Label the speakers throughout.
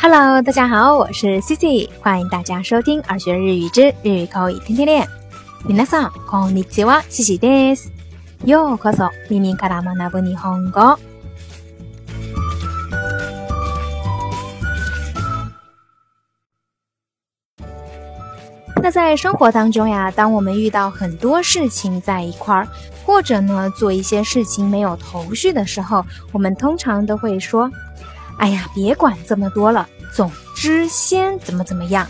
Speaker 1: Hello，大家好，我是 Cici，欢迎大家收听《耳学日语之日语口语天天练》。皆さんこんにちは、Cici です。ようこそ耳から学ぶ日本語。那在生活当中呀，当我们遇到很多事情在一块儿，或者呢做一些事情没有头绪的时候，我们通常都会说。 哎呀，别管这么多了，总之先怎么怎么样，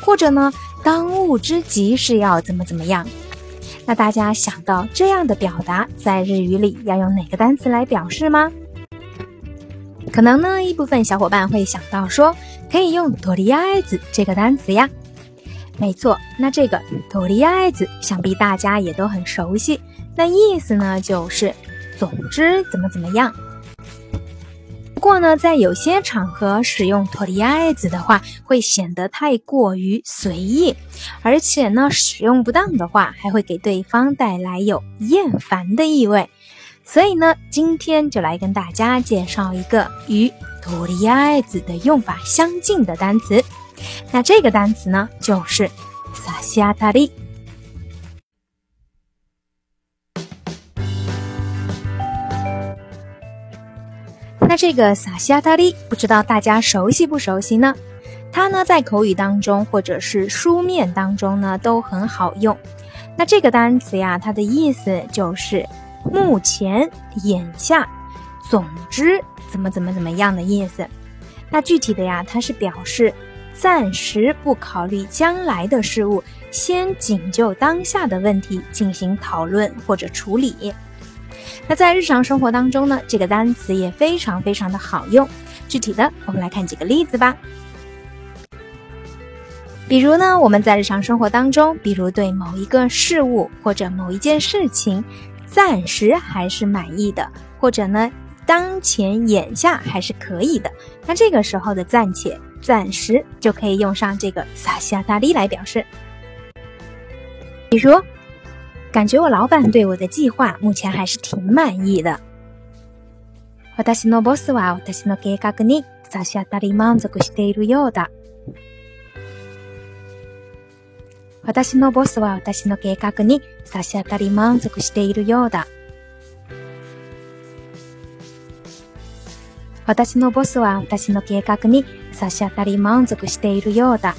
Speaker 1: 或者呢，当务之急是要怎么怎么样。那大家想到这样的表达，在日语里要用哪个单词来表示吗？可能呢，一部分小伙伴会想到说，可以用とりあえず这个单词呀。没错，那这个とりあえず，想必大家也都很熟悉。那意思呢，就是总之怎么怎么样。 不过呢，在有些场合使用托里埃子的话，会显得太过于随意，而且呢，使用不当的话，还会给对方带来有厌烦的意味。所以呢，今天就来跟大家介绍一个与托里埃子的用法相近的单词。那这个单词呢，就是萨西亚塔利。那这个撒西亚达利，不知道大家熟悉不熟悉呢？它呢在口语当中或者是书面当中呢都很好用。那这个单词呀，它的意思就是目前、眼下、总之怎么怎么怎么样的意思。那具体的呀，它是表示暂时不考虑将来的事物，先仅就当下的问题进行讨论或者处理。那在日常生活当中呢，这个单词也非常非常的好用。具体的，我们来看几个例子吧。比如呢，我们在日常生活当中，比如对某一个事物或者某一件事情，暂时还是满意的，或者呢，当前眼下还是可以的，那这个时候的暂且、暂时就可以用上这个撒西亚大利来表示。比如。感觉我老板对我的计划目前还是挺满意的。私のボスは私の計画に差し当たり満足しているようだ。私のボスは私の計画に差し当たり満足しているようだ。私のボスは私の計画に差し当たり満足しているようだ。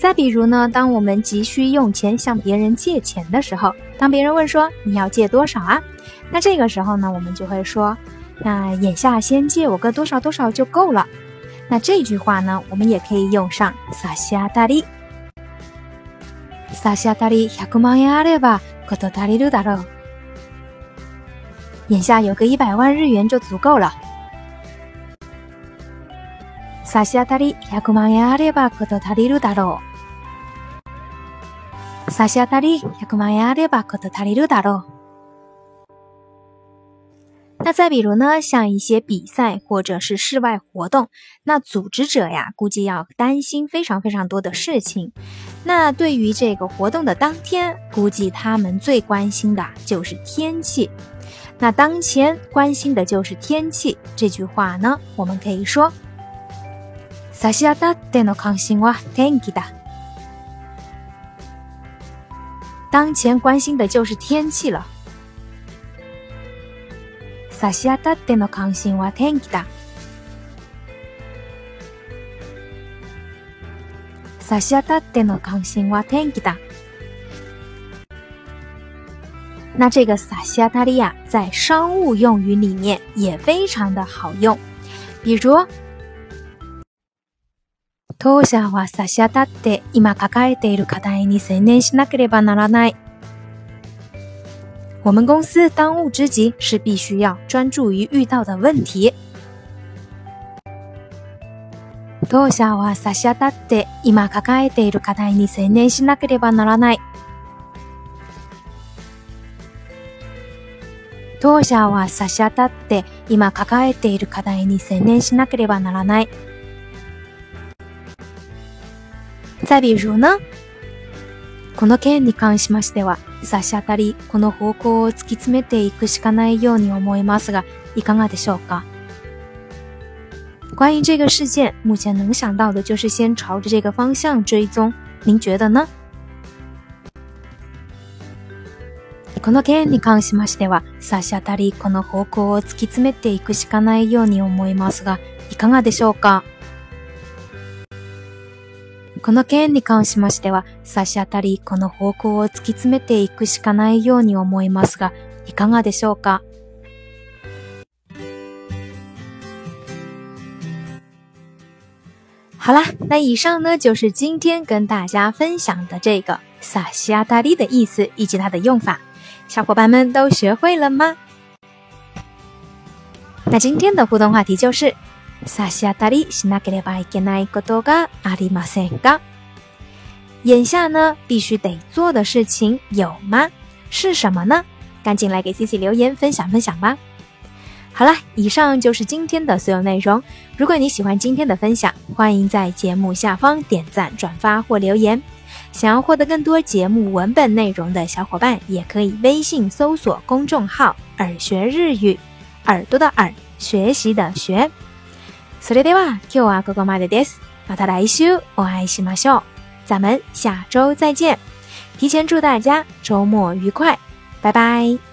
Speaker 1: 再比如呢，当我们急需用钱向别人借钱的时候，当别人问说你要借多少啊？那这个时候呢，我们就会说，那眼下先借我个多少多少就够了。那这句话呢，我们也可以用上撒西阿达利，撒西阿达利百万円あればこと足りるだろう。眼下有个一百万日元就足够了。撒西阿达利百万円あればこと足りるだろう。 差し当たり百万円あればこと足りるだろう。那再比如呢，像一些比赛或者是室外活动，那组织者呀，估计要担心非常非常多的事情。那对于这个活动的当天，估计他们最关心的就是天气。那当前关心的就是天气。这句话呢，我们可以说：差し当たっての関心は天気だ。 当前关心的就是天气了。差し当たっての関心は天気だ。差し当たっての関心は天気だ。那这个撒西亚达利亚在商务用语里面也非常的好用，比如。 当社は差し当たって今抱えている課題に専念しなければならない。我们公司当务之急是必须要专注于遇到的问题。当社は差し当たって今抱えている課題に専念しなければならない。当社は差し当たって今抱えている課題に専念しなければならない。再比如呢，この件に関しましては、差し当たりこの方向を突き詰めていくしかないように思いますが、いかがでしょうか？关于这个事件，目前能想到的就是先朝着这个方向追踪。您觉得呢？この件に関しましては、差し当たりこの方向を突き詰めていくしかないように思いますが、いかがでしょうか？この件に関しましては、差し当たりこの方向を突き詰めていくしかないように思いますが、いかがでしょうか？好啦，那以上呢就是今天跟大家分享的这个“萨西亚大利”的意思以及它的用法，小伙伴们都学会了吗？那今天的互动话题就是“萨西亚大利しなければいけないことがありませんか？”眼下呢必须得做的事情有吗？是什么呢？赶紧来给 C C 留言分享分享吧。好了，以上就是今天的所有内容。如果你喜欢今天的分享，欢迎在节目下方点赞、转发或留言。想要获得更多节目文本内容的小伙伴，也可以微信搜索公众号“耳学日语”，耳朵的耳，学习的学。 それでは今日はここまでです。また来週お会いしましょう。咱们下周再见。提前祝大家周末愉快，拜拜。